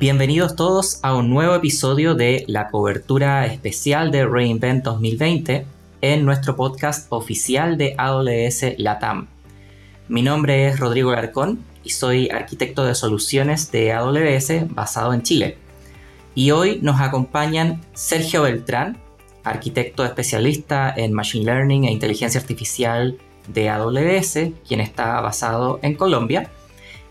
Bienvenidos todos a un nuevo episodio de la cobertura especial de Reinvent 2020 en nuestro podcast oficial de AWS Latam. Mi nombre es Rodrigo Larcón y soy arquitecto de soluciones de AWS basado en Chile. Y hoy nos acompañan Sergio Beltrán, arquitecto especialista en Machine Learning e Inteligencia Artificial de AWS, quien está basado en Colombia.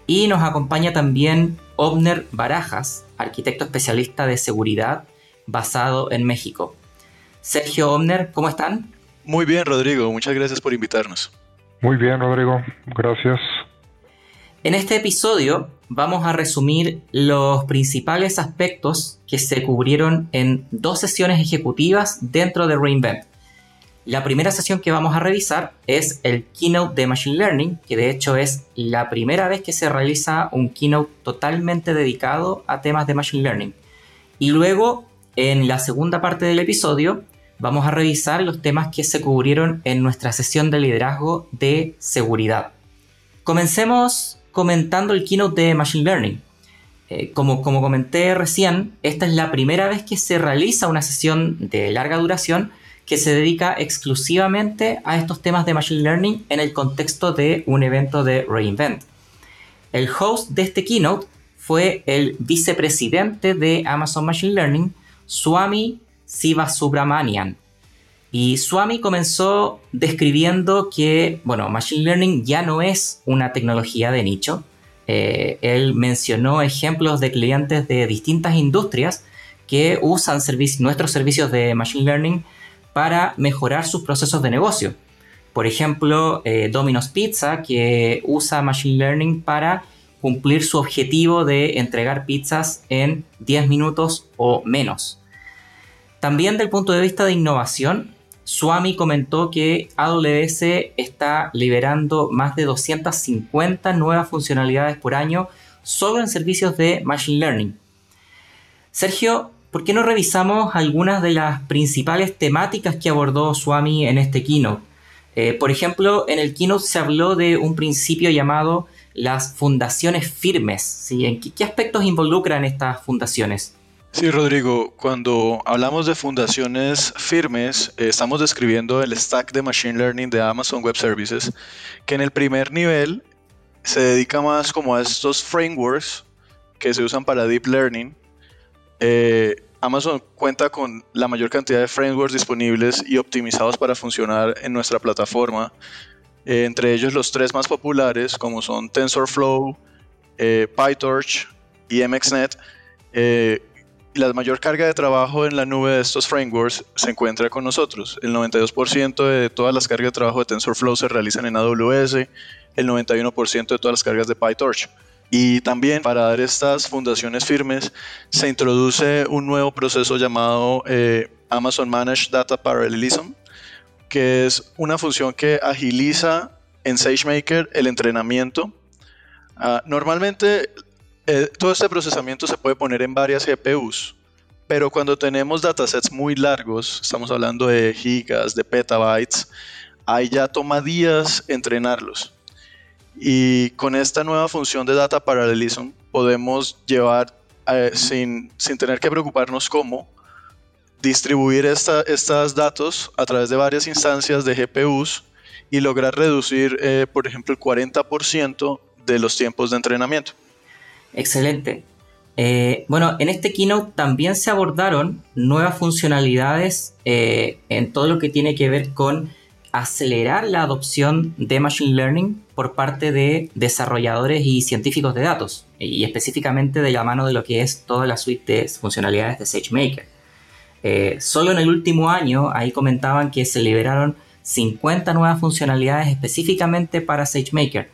Y nos acompaña también Obner Barajas, arquitecto especialista de seguridad basado en México. Sergio Obner, ¿cómo están? Muy bien, Rodrigo. Muchas gracias por invitarnos. Muy bien, Rodrigo. Gracias. En este episodio vamos a resumir los principales aspectos que se cubrieron en dos sesiones ejecutivas dentro de Reinvent. La primera sesión que vamos a revisar es el keynote de Machine Learning, que de hecho es la primera vez que se realiza un keynote totalmente dedicado a temas de Machine Learning. Y luego, en la segunda parte del episodio, vamos a revisar los temas que se cubrieron en nuestra sesión de liderazgo de seguridad. Comencemos comentando el keynote de Machine Learning. Eh, como, como comenté recién, esta es la primera vez que se realiza una sesión de larga duración que se dedica exclusivamente a estos temas de Machine Learning en el contexto de un evento de Reinvent. El host de este keynote fue el vicepresidente de Amazon Machine Learning, Swami Sivasubramanian. Y Swami comenzó describiendo que, bueno, Machine Learning ya no es una tecnología de nicho. Eh, él mencionó ejemplos de clientes de distintas industrias que usan nuestros servicios de Machine Learning para mejorar sus procesos de negocio. Por ejemplo, eh, Domino's Pizza, que usa Machine Learning para cumplir su objetivo de entregar pizzas en 10 minutos o menos. También del punto de vista de innovación, Swami comentó que AWS está liberando más de 250 nuevas funcionalidades por año solo en servicios de Machine Learning. Sergio, ¿por qué no revisamos algunas de las principales temáticas que abordó Swami en este keynote? Eh, por ejemplo, en el keynote se habló de un principio llamado las fundaciones firmes. ¿En qué, aspectos involucran estas fundaciones? Sí, Rodrigo, cuando hablamos de fundaciones firmes, eh, estamos describiendo el stack de Machine Learning de Amazon Web Services, que en el primer nivel se dedica más como a estos frameworks que se usan para Deep Learning. Eh, Amazon cuenta con la mayor cantidad de frameworks disponibles y optimizados para funcionar en nuestra plataforma. Eh, entre ellos los tres más populares como son TensorFlow, eh, PyTorch y MXNet. La mayor carga de trabajo en la nube de estos frameworks se encuentra con nosotros. El 92% de todas las cargas de trabajo de TensorFlow se realizan en AWS, el 91% de todas las cargas de PyTorch. Y también para dar estas fundaciones firmes se introduce un nuevo proceso llamado eh, Amazon Managed Data Parallelism, que es una función que agiliza en SageMaker el entrenamiento. Ah, normalmente eh, todo este procesamiento se puede poner en varias GPUs, pero cuando tenemos datasets muy largos, estamos hablando de gigas, de petabytes, ahí ya toma días entrenarlos. Y con esta nueva función de Data Parallelism podemos llevar, eh, sin, sin, tener que preocuparnos cómo, distribuir estos datos a través de varias instancias de GPUs y lograr reducir, eh, por ejemplo, el 40% de los tiempos de entrenamiento. Excelente. Eh, bueno, en este keynote también se abordaron nuevas funcionalidades en todo lo que tiene que ver con acelerar la adopción de Machine Learning por parte de desarrolladores y científicos de datos, y específicamente de la mano de lo que es toda la suite de funcionalidades de SageMaker. Eh, solo en el último año, ahí comentaban que se liberaron 50 nuevas funcionalidades específicamente para SageMaker.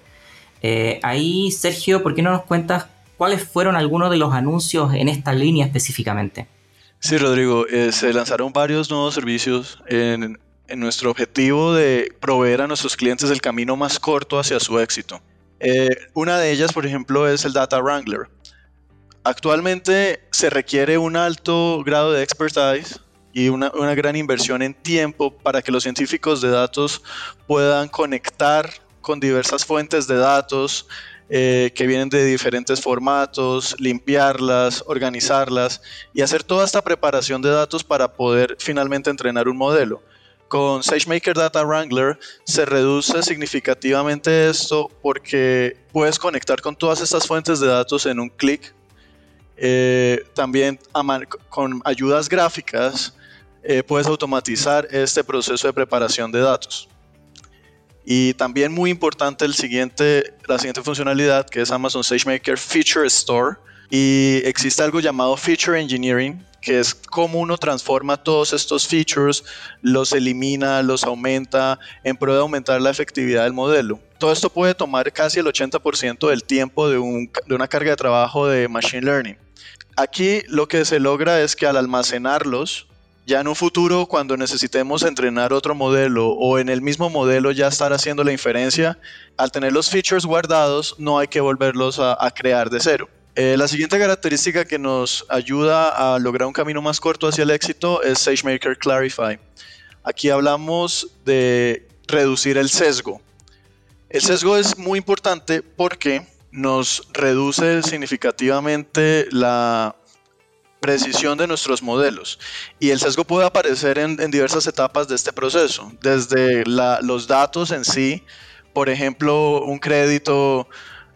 Eh, ahí, Sergio, ¿por qué no nos cuentas cuáles fueron algunos de los anuncios en esta línea específicamente? Sí, Rodrigo, eh, se lanzaron varios nuevos servicios en, en nuestro objetivo de proveer a nuestros clientes el camino más corto hacia su éxito. Eh, una de ellas, por ejemplo, es el Data Wrangler. Actualmente se requiere un alto grado de expertise y una, gran inversión en tiempo para que los científicos de datos puedan conectar con diversas fuentes de datos, eh, que vienen de diferentes formatos, limpiarlas, organizarlas y hacer toda esta preparación de datos para poder finalmente entrenar un modelo. Con SageMaker Data Wrangler se reduce significativamente esto porque puedes conectar con todas estas fuentes de datos en un clic. Eh, también con ayudas gráficas eh, puedes automatizar este proceso de preparación de datos. Y también muy importante el siguiente, la siguiente funcionalidad que es Amazon SageMaker Feature Store. Y existe algo llamado Feature Engineering, que es cómo uno transforma todos estos features, los elimina, los aumenta en pro de aumentar la efectividad del modelo. Todo esto puede tomar casi el 80% del tiempo de, una carga de trabajo de Machine Learning. Aquí lo que se logra es que al almacenarlos, ya en un futuro, cuando necesitemos entrenar otro modelo o en el mismo modelo ya estar haciendo la inferencia, al tener los features guardados, no hay que volverlos a, crear de cero. Eh, la siguiente característica que nos ayuda a lograr un camino más corto hacia el éxito es SageMaker Clarify. Aquí hablamos de reducir el sesgo. El sesgo es muy importante porque nos reduce significativamente la precisión de nuestros modelos. Y el sesgo puede aparecer en, diversas etapas de este proceso, desde los datos en sí, por ejemplo, un crédito,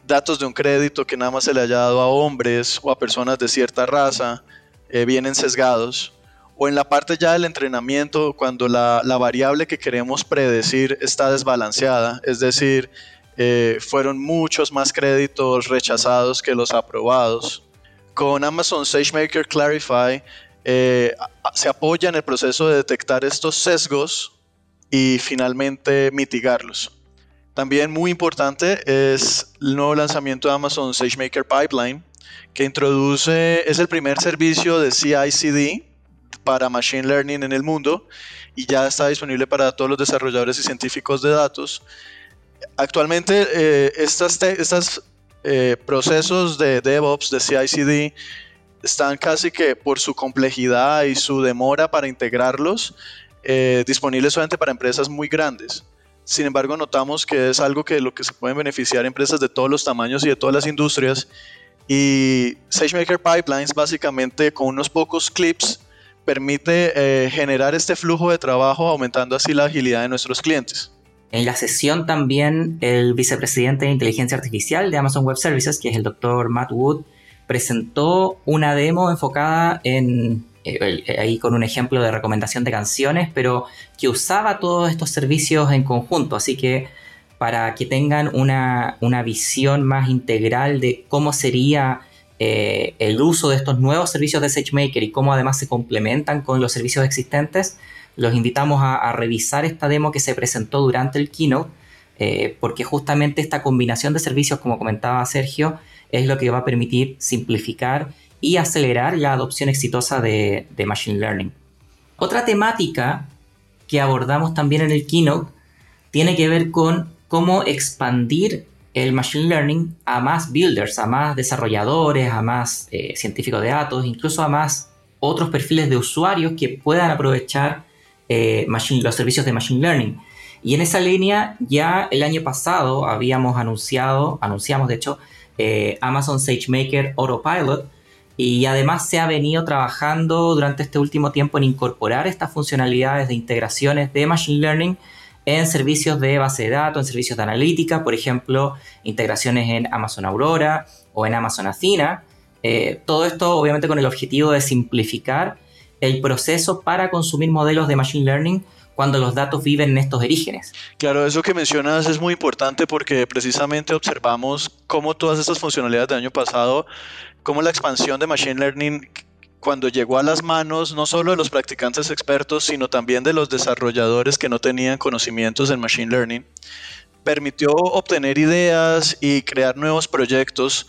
datos de un crédito que nada más se le haya dado a hombres o a personas de cierta raza, eh, vienen sesgados. O en la parte ya del entrenamiento, cuando la, variable que queremos predecir está desbalanceada, es decir, eh, fueron muchos más créditos rechazados que los aprobados con Amazon SageMaker Clarify eh, se apoya en el proceso de detectar estos sesgos y finalmente mitigarlos. También muy importante es el nuevo lanzamiento de Amazon SageMaker Pipeline, que introduce, es el primer servicio de CI/CD para Machine Learning en el mundo y ya está disponible para todos los desarrolladores y científicos de datos. Actualmente eh, estas eh, procesos de DevOps, de CI/CD, están casi que por su complejidad y su demora para integrarlos, eh, disponibles solamente para empresas muy grandes. Sin embargo, notamos que es algo que lo que se pueden beneficiar empresas de todos los tamaños y de todas las industrias. Y SageMaker Pipelines, básicamente con unos pocos clips, permite eh, generar este flujo de trabajo, aumentando así la agilidad de nuestros clientes. En la sesión también el vicepresidente de inteligencia artificial de Amazon Web Services, que es el doctor Matt Wood, presentó una demo enfocada en, ahí con un ejemplo de recomendación de canciones, pero que usaba todos estos servicios en conjunto. Así que para que tengan una, visión más integral de cómo sería eh, el uso de estos nuevos servicios de SageMaker y cómo además se complementan con los servicios existentes, los invitamos a, revisar esta demo que se presentó durante el keynote, eh, porque justamente esta combinación de servicios, como comentaba Sergio, es lo que va a permitir simplificar y acelerar la adopción exitosa de, Machine Learning. Otra temática que abordamos también en el keynote tiene que ver con cómo expandir el Machine Learning a más builders, a más desarrolladores, a más eh, científicos de datos, incluso a más otros perfiles de usuarios que puedan aprovechar eh, los servicios de Machine Learning. Y en esa línea ya el año pasado habíamos anunciado, anunciamos de hecho, eh, Amazon SageMaker Autopilot y además se ha venido trabajando durante este último tiempo en incorporar estas funcionalidades de integraciones de Machine Learning en servicios de base de datos, en servicios de analítica, por ejemplo, integraciones en Amazon Aurora o en Amazon Athena. Eh, todo esto obviamente con el objetivo de simplificar el proceso para consumir modelos de Machine Learning cuando los datos viven en estos orígenes. Claro, eso que mencionas es muy importante porque precisamente observamos cómo todas estas funcionalidades del año pasado, cómo la expansión de Machine Learning cuando llegó a las manos no solo de los practicantes expertos, sino también de los desarrolladores que no tenían conocimientos en Machine Learning, permitió obtener ideas y crear nuevos proyectos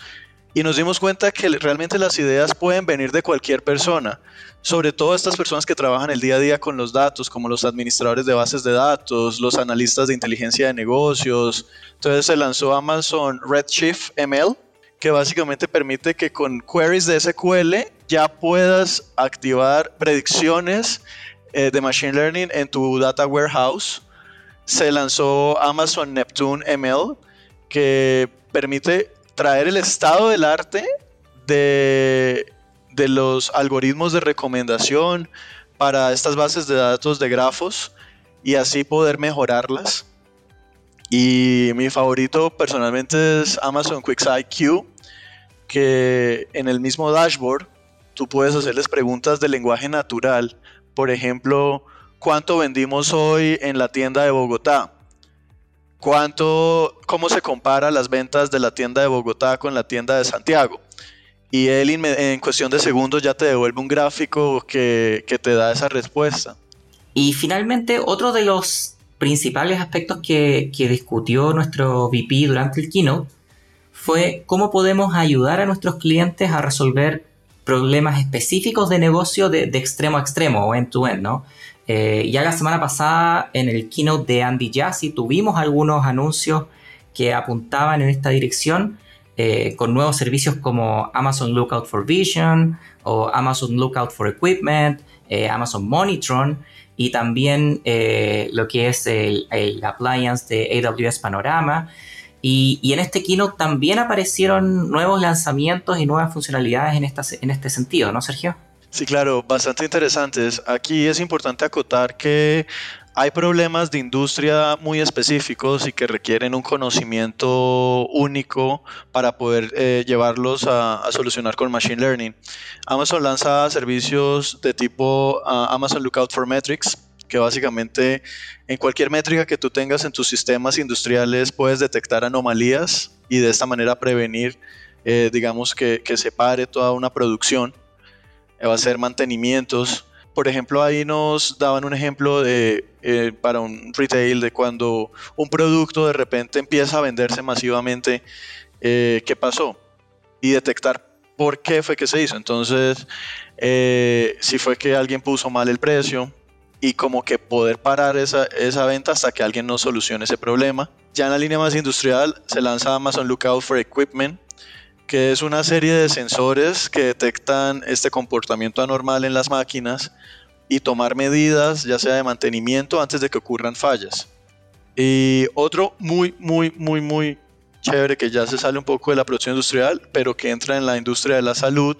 y nos dimos cuenta que realmente las ideas pueden venir de cualquier persona, sobre todo estas personas que trabajan el día a día con los datos, como los administradores de bases de datos, los analistas de inteligencia de negocios. Entonces se lanzó Amazon Redshift ML, que básicamente permite que con queries de SQL ya puedas activar predicciones eh, de Machine Learning en tu data warehouse. Se lanzó Amazon Neptune ML, que permite traer el estado del arte de, de los algoritmos de recomendación para estas bases de datos de grafos y así poder mejorarlas. Y mi favorito personalmente es Amazon QuickSight que en el mismo dashboard tú puedes hacerles preguntas de lenguaje natural. Por ejemplo, ¿cuánto vendimos hoy en la tienda de Bogotá? ¿Cuánto, cómo se compara las ventas de la tienda de Bogotá con la tienda de Santiago? Y él en cuestión de segundos ya te devuelve un gráfico que, que te da esa respuesta. Y finalmente, otro de los principales aspectos que, que, discutió nuestro VP durante el keynote fue cómo podemos ayudar a nuestros clientes a resolver problemas específicos de negocio de, de extremo a extremo o end-to-end, ¿no? Eh, ya la semana pasada en el keynote de Andy Jassy tuvimos algunos anuncios que apuntaban en esta dirección eh, con nuevos servicios como Amazon Lookout for Vision o Amazon Lookout for Equipment, eh, Amazon Monitron y también lo que es el, appliance de AWS Panorama. Y, en este keynote también aparecieron nuevos lanzamientos y nuevas funcionalidades en, en este sentido, ¿no, Sergio? Sí, claro, bastante interesantes. Aquí es importante acotar que hay problemas de industria muy específicos y que requieren un conocimiento único para poder eh, llevarlos a, solucionar con Machine Learning. Amazon lanza servicios de tipo ah, Amazon Lookout for Metrics, que básicamente en cualquier métrica que tú tengas en tus sistemas industriales puedes detectar anomalías y de esta manera prevenir, eh, digamos, que, que se pare toda una producción va a hacer mantenimientos. Por ejemplo, ahí nos daban un ejemplo de, eh, para un retail de cuando un producto de repente empieza a venderse masivamente, eh, ¿qué pasó? Y detectar por qué fue que se hizo. Entonces, eh, si fue que alguien puso mal el precio y como que poder parar esa, venta hasta que alguien nos solucione ese problema. Ya en la línea más industrial se lanza Amazon Lookout for Equipment, que es una serie de sensores que detectan este comportamiento anormal en las máquinas y tomar medidas, ya sea de mantenimiento, antes de que ocurran fallas. Y otro muy, muy, muy, muy chévere que ya se sale un poco de la producción industrial, pero que entra en la industria de la salud,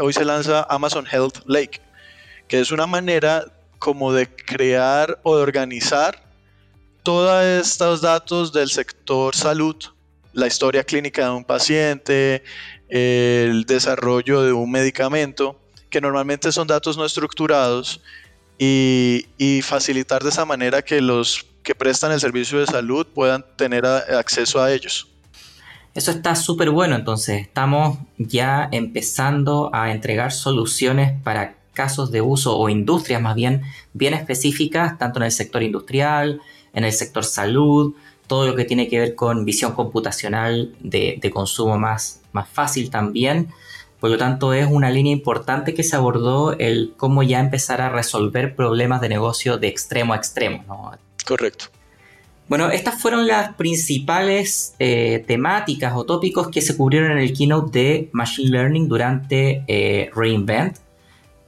hoy se lanza Amazon Health Lake, que es una manera como de crear o de organizar todos estos datos del sector salud la historia clínica de un paciente, el desarrollo de un medicamento, que normalmente son datos no estructurados, y, facilitar de esa manera que los que prestan el servicio de salud puedan tener acceso a ellos. Eso está súper bueno, entonces estamos ya empezando a entregar soluciones para casos de uso o industrias más bien bien específicas, tanto en el sector industrial, en el sector salud, todo lo que tiene que ver con visión computacional de, consumo más, más fácil también. Por lo tanto, es una línea importante que se abordó el cómo ya empezar a resolver problemas de negocio de extremo a extremo. Correcto. Bueno, estas fueron las principales eh, temáticas o tópicos que se cubrieron en el keynote de Machine Learning durante eh, Reinvent.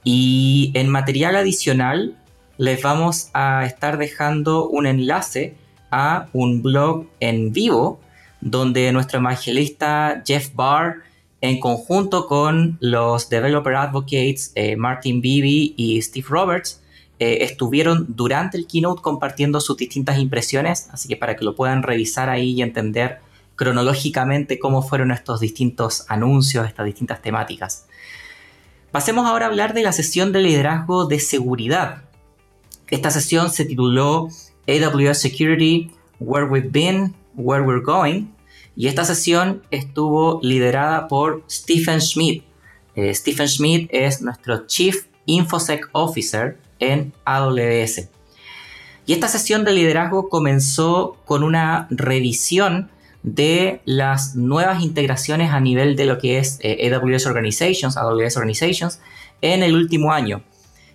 Y en material adicional les vamos a estar dejando un enlace a un blog en vivo donde nuestro evangelista Jeff Barr, en conjunto con los Developer Advocates eh, Martin Beebe y Steve Roberts, eh, estuvieron durante el keynote compartiendo sus distintas impresiones, así que para que lo puedan revisar ahí y entender cronológicamente cómo fueron estos distintos anuncios, estas distintas temáticas. Pasemos ahora a hablar de la sesión de liderazgo de seguridad. Esta sesión se tituló AWS Security, Where We've Been, Where We're Going. Y esta sesión estuvo liderada por Stephen Schmidt. Eh, Stephen Schmidt es nuestro Chief InfoSec Officer en AWS. Y esta sesión de liderazgo comenzó con una revisión de las nuevas integraciones a nivel de lo que es eh, AWS Organizations, AWS Organizations, en el último año.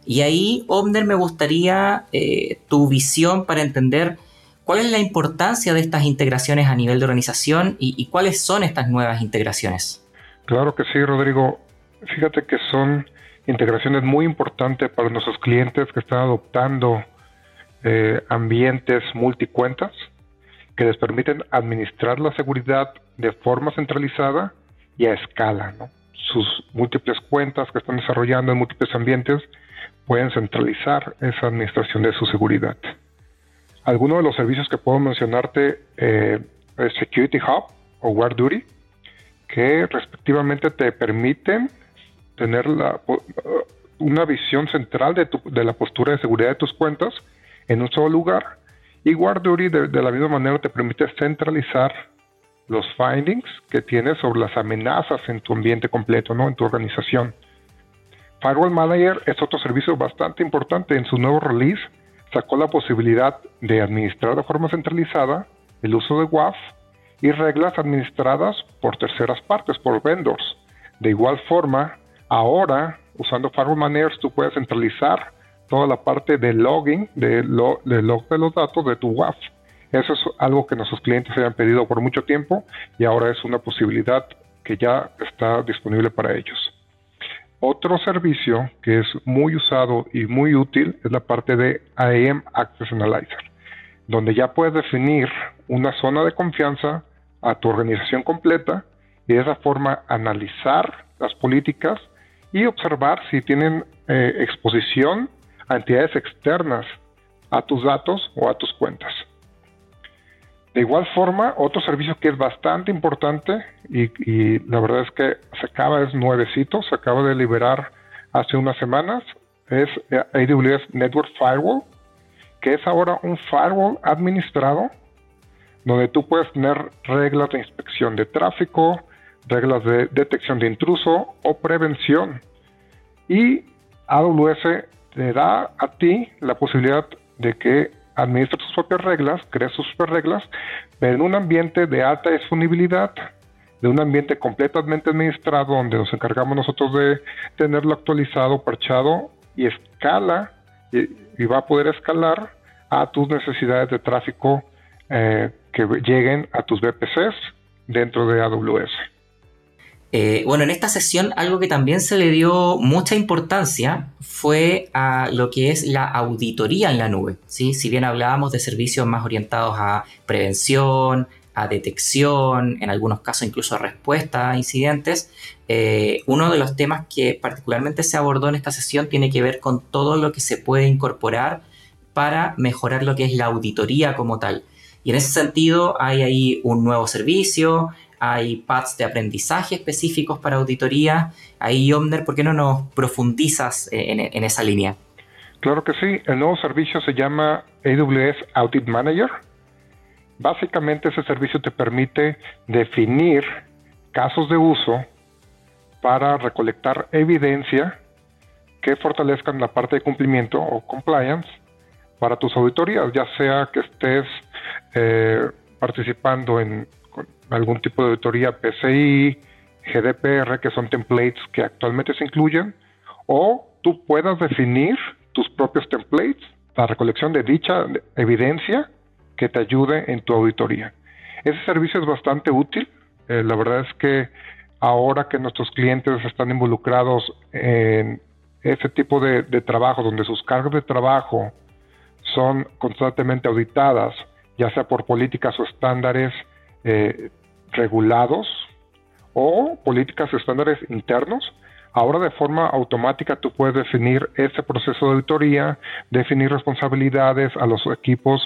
Y ahí, Omner, me gustaría eh, tu visión para entender cuál es la importancia de estas integraciones a nivel de organización y, cuáles son estas nuevas integraciones. Claro que sí, Rodrigo. Fíjate que son integraciones muy importantes para nuestros clientes que están adoptando eh, ambientes multicuentas que les permiten administrar la seguridad de forma centralizada y a escala. Sus múltiples cuentas que están desarrollando en múltiples ambientes pueden centralizar esa administración de su seguridad. Algunos de los servicios que puedo mencionarte eh, es Security Hub o WarDuty, que respectivamente te permiten tener una visión central de, de, la postura de seguridad de tus cuentas en un solo lugar. Y WarDuty de, de la misma manera te permite centralizar los findings que tienes sobre las amenazas en tu ambiente completo, ¿no? en tu organización. Firewall Manager es otro servicio bastante importante. En su nuevo release sacó la posibilidad de administrar de forma centralizada el uso de WAF y reglas administradas por terceras partes, por vendors. De igual forma, ahora, usando Firewall Managers, tú puedes centralizar toda la parte de logging, de, log de los datos de tu WAF. Eso es algo que nuestros clientes habían pedido por mucho tiempo y ahora es una posibilidad que ya está disponible para ellos. Otro servicio que es muy usado y muy útil es la parte de IAM Access Analyzer, donde ya puedes definir una zona de confianza a tu organización completa y de esa forma analizar las políticas y observar si tienen eh, exposición a entidades externas a tus datos o a tus cuentas. De igual forma, otro servicio que es bastante importante y, la verdad es que se acaba, es nuevecito, se acaba de liberar hace unas semanas, es AWS Network Firewall, que es ahora un firewall administrado donde tú puedes tener reglas de inspección de tráfico, reglas de detección de intruso o prevención. Y AWS te da a ti la posibilidad de que administra sus propias reglas, crea sus propias reglas, pero en un ambiente de alta disponibilidad, de un ambiente completamente administrado donde nos encargamos nosotros de tenerlo actualizado, parchado y escala y, va a poder escalar a tus necesidades de tráfico eh, que lleguen a tus VPCs dentro de AWS. Eh, bueno, en esta sesión algo que también se le dio mucha importancia fue a lo que es la auditoría en la nube. ¿sí? Si bien hablábamos de servicios más orientados a prevención, a detección, en algunos casos incluso a respuesta a incidentes, eh, uno de los temas que particularmente se abordó en esta sesión tiene que ver con todo lo que se puede incorporar para mejorar lo que es la auditoría como tal. Y en ese sentido hay ahí un nuevo servicio, hay paths de aprendizaje específicos para auditoría. Ahí, Omner, ¿por qué no nos profundizas eh, en, esa línea? Claro que sí. El nuevo servicio se llama AWS Audit Manager. Básicamente ese servicio te permite definir casos de uso para recolectar evidencia que fortalezcan la parte de cumplimiento o compliance para tus auditorías, ya sea que estés eh, participando en algún tipo de auditoría PCI, GDPR, que son templates que actualmente se incluyen, o tú puedas definir tus propios templates para recolección de dicha evidencia que te ayude en tu auditoría. Ese servicio es bastante útil. Eh, la verdad es que ahora que nuestros clientes están involucrados en ese tipo de, de trabajo, donde sus cargas de trabajo son constantemente auditadas, ya sea por políticas o estándares eh, regulados o políticas estándares internos. Ahora de forma automática tú puedes definir ese proceso de auditoría, definir responsabilidades a los equipos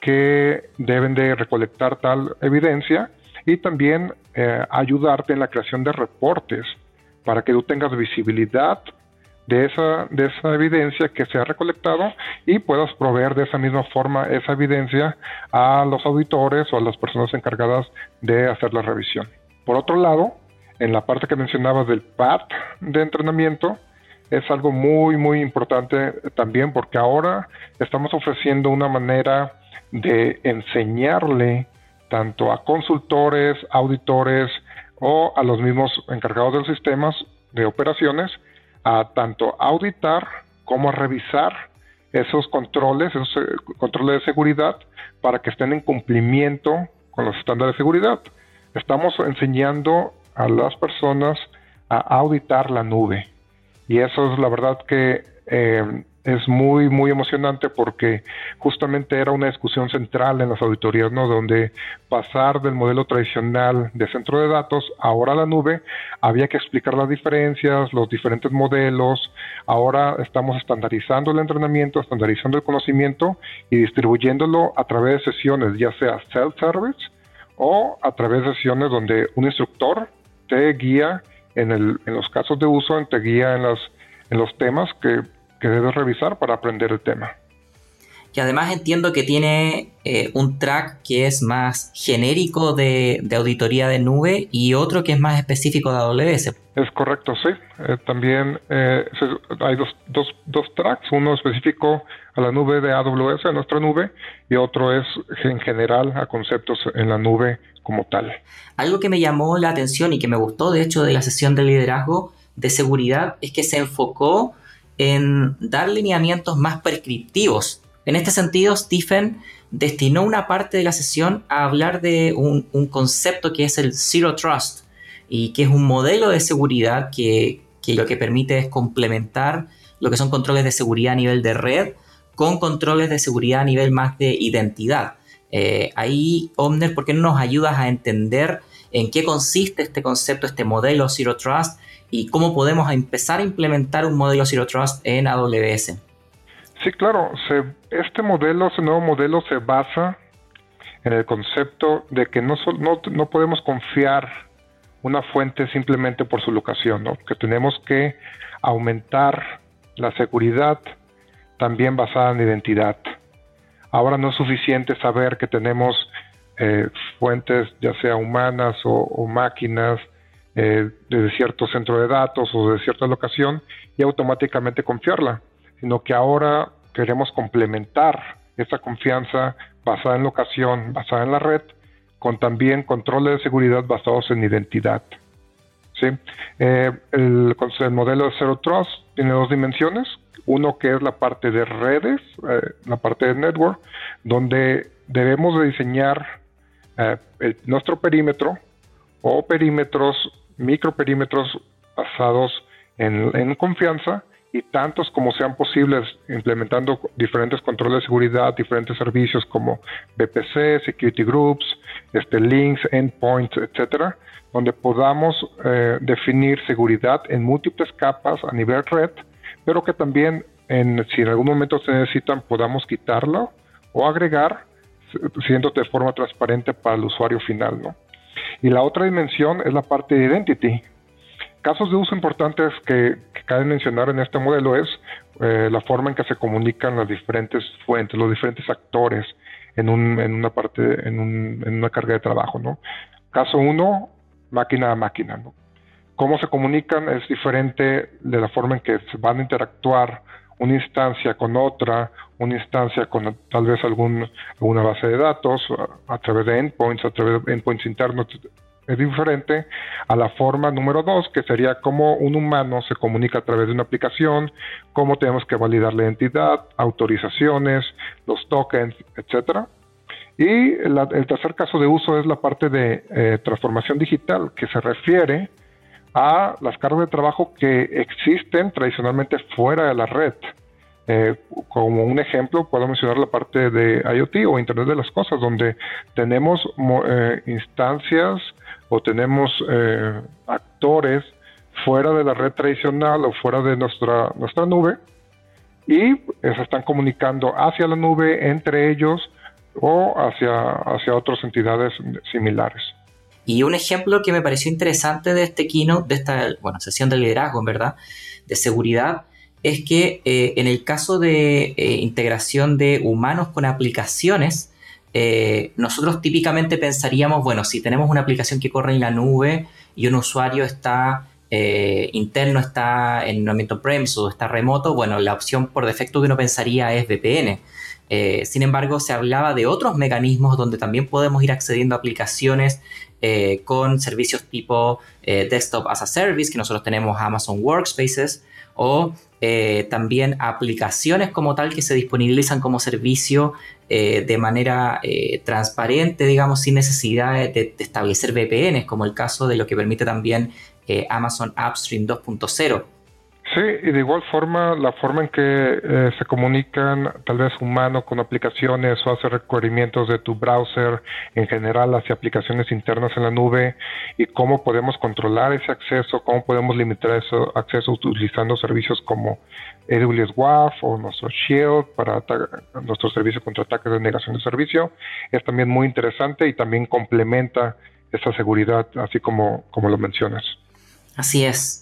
que deben de recolectar tal evidencia y también eh, ayudarte en la creación de reportes para que tú tengas visibilidad de esa, de esa evidencia que se ha recolectado y puedas proveer de esa misma forma esa evidencia a los auditores o a las personas encargadas de hacer la revisión. Por otro lado, en la parte que mencionabas del PAT de entrenamiento, es algo muy, muy importante también porque ahora estamos ofreciendo una manera de enseñarle tanto a consultores, auditores o a los mismos encargados de los sistemas de operaciones a tanto auditar como a revisar esos controles, esos eh, controles de seguridad para que estén en cumplimiento con los estándares de seguridad. Estamos enseñando a las personas a auditar la nube y eso es la verdad que eh, es muy, muy emocionante porque justamente era una discusión central en las auditorías, ¿no? Donde pasar del modelo tradicional de centro de datos ahora a la nube, había que explicar las diferencias, los diferentes modelos. Ahora estamos estandarizando el entrenamiento, estandarizando el conocimiento y distribuyéndolo a través de sesiones, ya sea self-service o a través de sesiones donde un instructor te guía en, el, en los casos de uso, te guía en, las, en los temas que que debes revisar para aprender el tema. Y además entiendo que tiene eh, un track que es más genérico de, auditoría de nube y otro que es más específico de AWS. Es correcto, sí. Eh, también eh, hay dos, dos, dos, tracks, uno específico a la nube de AWS, a nuestra nube, y otro es en general a conceptos en la nube como tal. Algo que me llamó la atención y que me gustó, de hecho, de la sesión de liderazgo de seguridad es que se enfocó en dar lineamientos más prescriptivos. En este sentido, Stephen destinó una parte de la sesión a hablar de un, concepto que es el Zero Trust y que es un modelo de seguridad que, lo que permite es complementar lo que son controles de seguridad a nivel de red con controles de seguridad a nivel más de identidad. Eh, ahí, Omner, ¿por qué no nos ayudas a entender en qué consiste este concepto, este modelo Zero Trust y cómo podemos empezar a implementar un modelo Zero Trust en AWS. Sí, claro. este modelo, este nuevo modelo se basa en el concepto de que no, no, podemos confiar una fuente simplemente por su locación, ¿no? que tenemos que aumentar la seguridad también basada en identidad. Ahora no es suficiente saber que tenemos eh, fuentes ya sea humanas o máquinas eh, de cierto centro de datos o de cierta locación y automáticamente confiarla, sino que ahora queremos complementar esa confianza basada en locación, basada en la red, con también controles de seguridad basados en identidad. ¿sí? Eh, el, modelo de Zero Trust tiene dos dimensiones. Uno que es la parte de redes, eh, la parte de network, donde debemos de diseñar nuestro perímetro o perímetros microperímetros basados en, confianza y tantos como sean posibles, implementando diferentes controles de seguridad, diferentes servicios como BPC, Security Groups, este, links, endpoints, etcétera, donde podamos eh, definir seguridad en múltiples capas a nivel red, pero que también, en, si en algún momento se necesitan, podamos quitarlo o agregar, siendo de forma transparente para el usuario final, ¿no? Y la otra dimensión es la parte de identity. Casos de uso importantes que, cabe mencionar en este modelo es eh, la forma en que se comunican las diferentes fuentes, los diferentes actores en, en, una carga de trabajo. ¿no? Caso uno, máquina a máquina. ¿no? Cómo se comunican es diferente de la forma en que se van a interactuar una instancia con otra, una instancia con tal vez algún, alguna base de datos a, través de endpoints, a través de endpoints internos, es diferente a la forma número dos, que sería cómo un humano se comunica a través de una aplicación, cómo tenemos que validar la identidad, autorizaciones, los tokens, etcétera. Y el tercer caso de uso es la parte de eh, transformación digital, que se refiere a las cargas de trabajo que existen tradicionalmente fuera de la red. Eh, como un ejemplo, puedo mencionar la parte de IoT o Internet de las Cosas, donde tenemos eh, instancias o tenemos eh, actores fuera de la red tradicional o fuera de nuestra, nuestra nube y se están comunicando hacia la nube entre ellos o hacia, hacia otras entidades similares. Y un ejemplo que me pareció interesante de este keynote, de esta bueno, sesión de liderazgo, en verdad, de seguridad, es que eh, en el caso de eh, integración de humanos con aplicaciones, eh, nosotros típicamente pensaríamos, bueno, si tenemos una aplicación que corre en la nube y un usuario está interno, está en un ambiente premise o está remoto, bueno, la opción por defecto que uno pensaría es VPN. sin embargo, se hablaba de otros mecanismos donde también podemos ir accediendo a aplicaciones eh, con servicios tipo eh, Desktop as a Service, que nosotros tenemos Amazon Workspaces, o eh, también aplicaciones como tal que se disponibilizan como servicio de manera transparente, digamos, sin necesidad de, establecer VPNs, como el caso de lo que permite también Amazon AppStream 2.0. Sí, y de igual forma, la forma en que eh, se comunican tal vez humano con aplicaciones o hace requerimientos de tu browser en general hacia aplicaciones internas en la nube y cómo podemos controlar ese acceso, cómo podemos limitar ese acceso utilizando servicios como AWS WAF o nuestro Shield para nuestro servicio contra ataques de negación de servicio, es también muy interesante y también complementa esa seguridad, así como, como lo mencionas. Así es.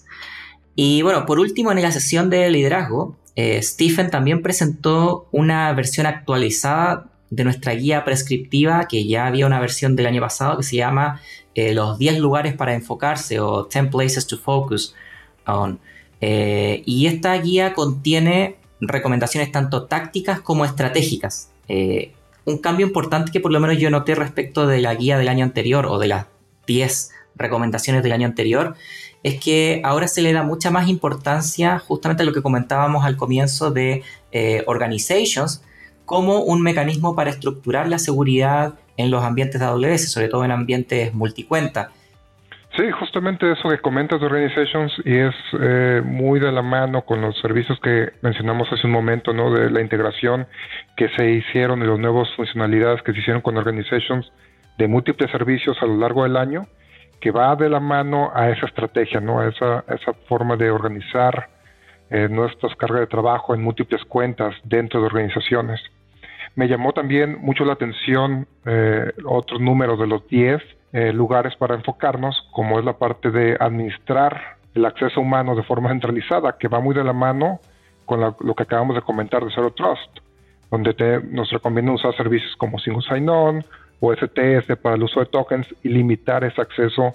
Y bueno, por último, en la sesión de liderazgo, eh, Stephen también presentó una versión actualizada de nuestra guía prescriptiva, que ya había una versión del año pasado que se llama eh, Los 10 lugares para enfocarse o 10 places to focus on. Eh, y esta guía contiene recomendaciones tanto tácticas como estratégicas. un cambio importante que por lo menos yo noté respecto de la guía del año anterior o de las 10 recomendaciones del año anterior es que ahora se le da mucha más importancia justamente a lo que comentábamos al comienzo de eh, organizations como un mecanismo para estructurar la seguridad en los ambientes de AWS, sobre todo en ambientes multicuenta. Sí, justamente eso que comentas de Organizations y es eh, muy de la mano con los servicios que mencionamos hace un momento, ¿no? De la integración que se hicieron y las nuevas funcionalidades que se hicieron con Organizations de múltiples servicios a lo largo del año que va de la mano a esa estrategia, ¿no? a esa, esa forma de organizar eh, nuestras cargas de trabajo en múltiples cuentas dentro de organizaciones. Me llamó también mucho la atención eh, otros números de los 10 eh, lugares para enfocarnos, como es la parte de administrar el acceso humano de forma centralizada, que va muy de la mano con lo que acabamos de comentar de Zero Trust, donde nos recomienda usar servicios como Single Sign-On o STS para el uso de tokens y limitar ese acceso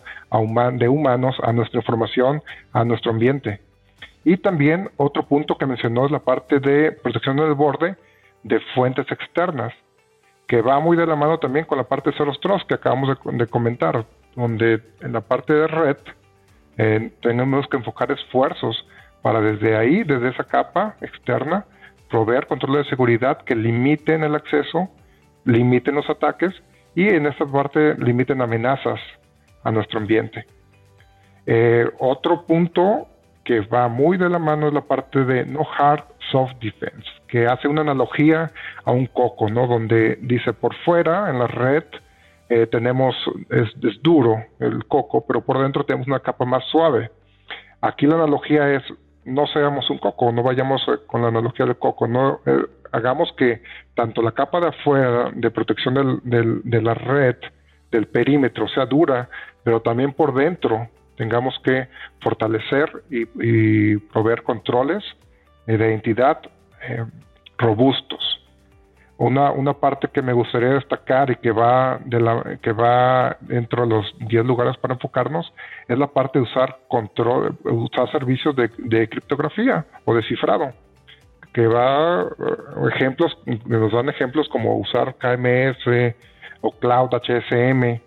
de humanos a nuestra información, a nuestro ambiente. Y también otro punto que mencionó es la parte de protección del borde de fuentes externas, que va muy de la mano también con la parte de Zero Trust que acabamos de, comentar, donde en la parte de red eh, tenemos que enfocar esfuerzos para desde ahí, desde esa capa externa, proveer controles de seguridad que limiten el acceso, limiten los ataques y en esta parte limiten amenazas a nuestro ambiente. Eh, otro punto que va muy de la mano es la parte de no hard, soft defense, que hace una analogía a un coco, ¿no? Donde dice por fuera, en la red, eh, tenemos, es, es, duro el coco, pero por dentro tenemos una capa más suave. Aquí la analogía es, no seamos un coco, no vayamos eh, con la analogía del coco, no hagamos que tanto la capa de afuera de protección de la red, del perímetro, sea dura, pero también por dentro tengamos que fortalecer y, proveer controles de identidad eh, robustos. Una, una parte que me gustaría destacar y que va, de la, que va dentro de los 10 lugares para enfocarnos es la parte de usar control, usar servicios de, de criptografía o de cifrado que va eh, ejemplos, nos dan ejemplos como usar KMS o Cloud HSM,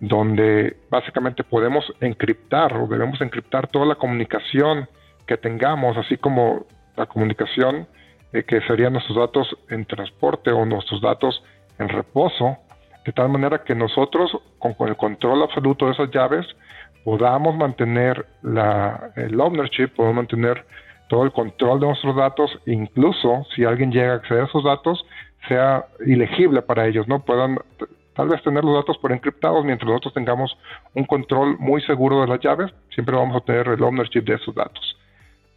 donde básicamente podemos encriptar o debemos encriptar toda la comunicación que tengamos, así como la comunicación eh, que serían nuestros datos en transporte o nuestros datos en reposo, de tal manera que nosotros, con, el control absoluto de esas llaves, podamos mantener la, el ownership, podamos mantener todo el control de nuestros datos, incluso si alguien llega a acceder a esos datos, sea ilegible para ellos, ¿no? Puedan tal vez tener los datos por encriptados mientras nosotros tengamos un control muy seguro de las llaves, siempre vamos a tener el ownership de esos datos.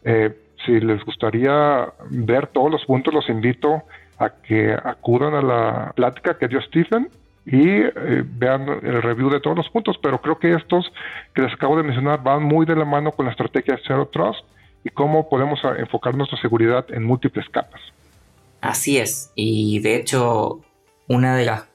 Eh, si les gustaría ver todos los puntos, los invito a que acudan a la plática que dio Stephen y eh, vean el review de todos los puntos, pero creo que estos que les acabo de mencionar van muy de la mano con la estrategia Zero Trust y cómo podemos enfocar nuestra seguridad en múltiples capas. Así es, y de hecho una de las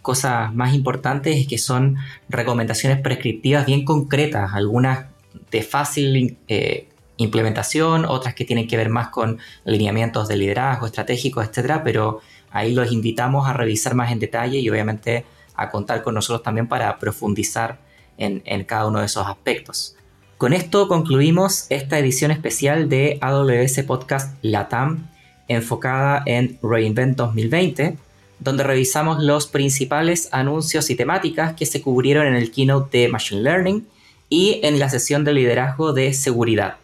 cosas más importantes es que son recomendaciones prescriptivas bien concretas, algunas de fácil eh, implementación, otras que tienen que ver más con lineamientos de liderazgo estratégico, etcétera, pero ahí los invitamos a revisar más en detalle y obviamente a contar con nosotros también para profundizar en cada uno de esos aspectos. Con esto concluimos esta edición especial de AWS Podcast Latam enfocada en Reinvent 2020, donde revisamos los principales anuncios y temáticas que se cubrieron en el keynote de Machine Learning y en la sesión de liderazgo de seguridad.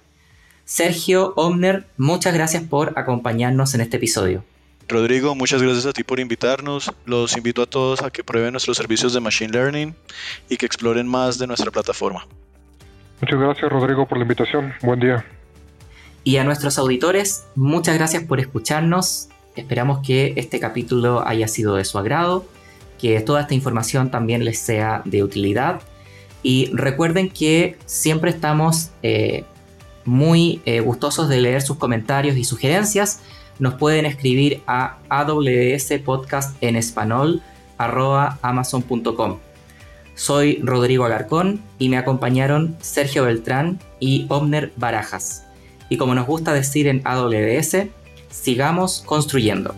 Sergio Omner, muchas gracias por acompañarnos en este episodio. Rodrigo, muchas gracias a ti por invitarnos. Los invito a todos a que prueben nuestros servicios de Machine Learning y que exploren más de nuestra plataforma. Muchas gracias Rodrigo por la invitación. Buen día. Y a nuestros auditores, muchas gracias por escucharnos. Esperamos que este capítulo haya sido de su agrado, que toda esta información también les sea de utilidad. Y recuerden que siempre estamos eh, muy eh, gustosos de leer sus comentarios y sugerencias. Nos pueden escribir a podcast en español amazon.com. Soy Rodrigo Alarcón y me acompañaron Sergio Beltrán y Omner Barajas. Y como nos gusta decir en AWS, sigamos construyendo.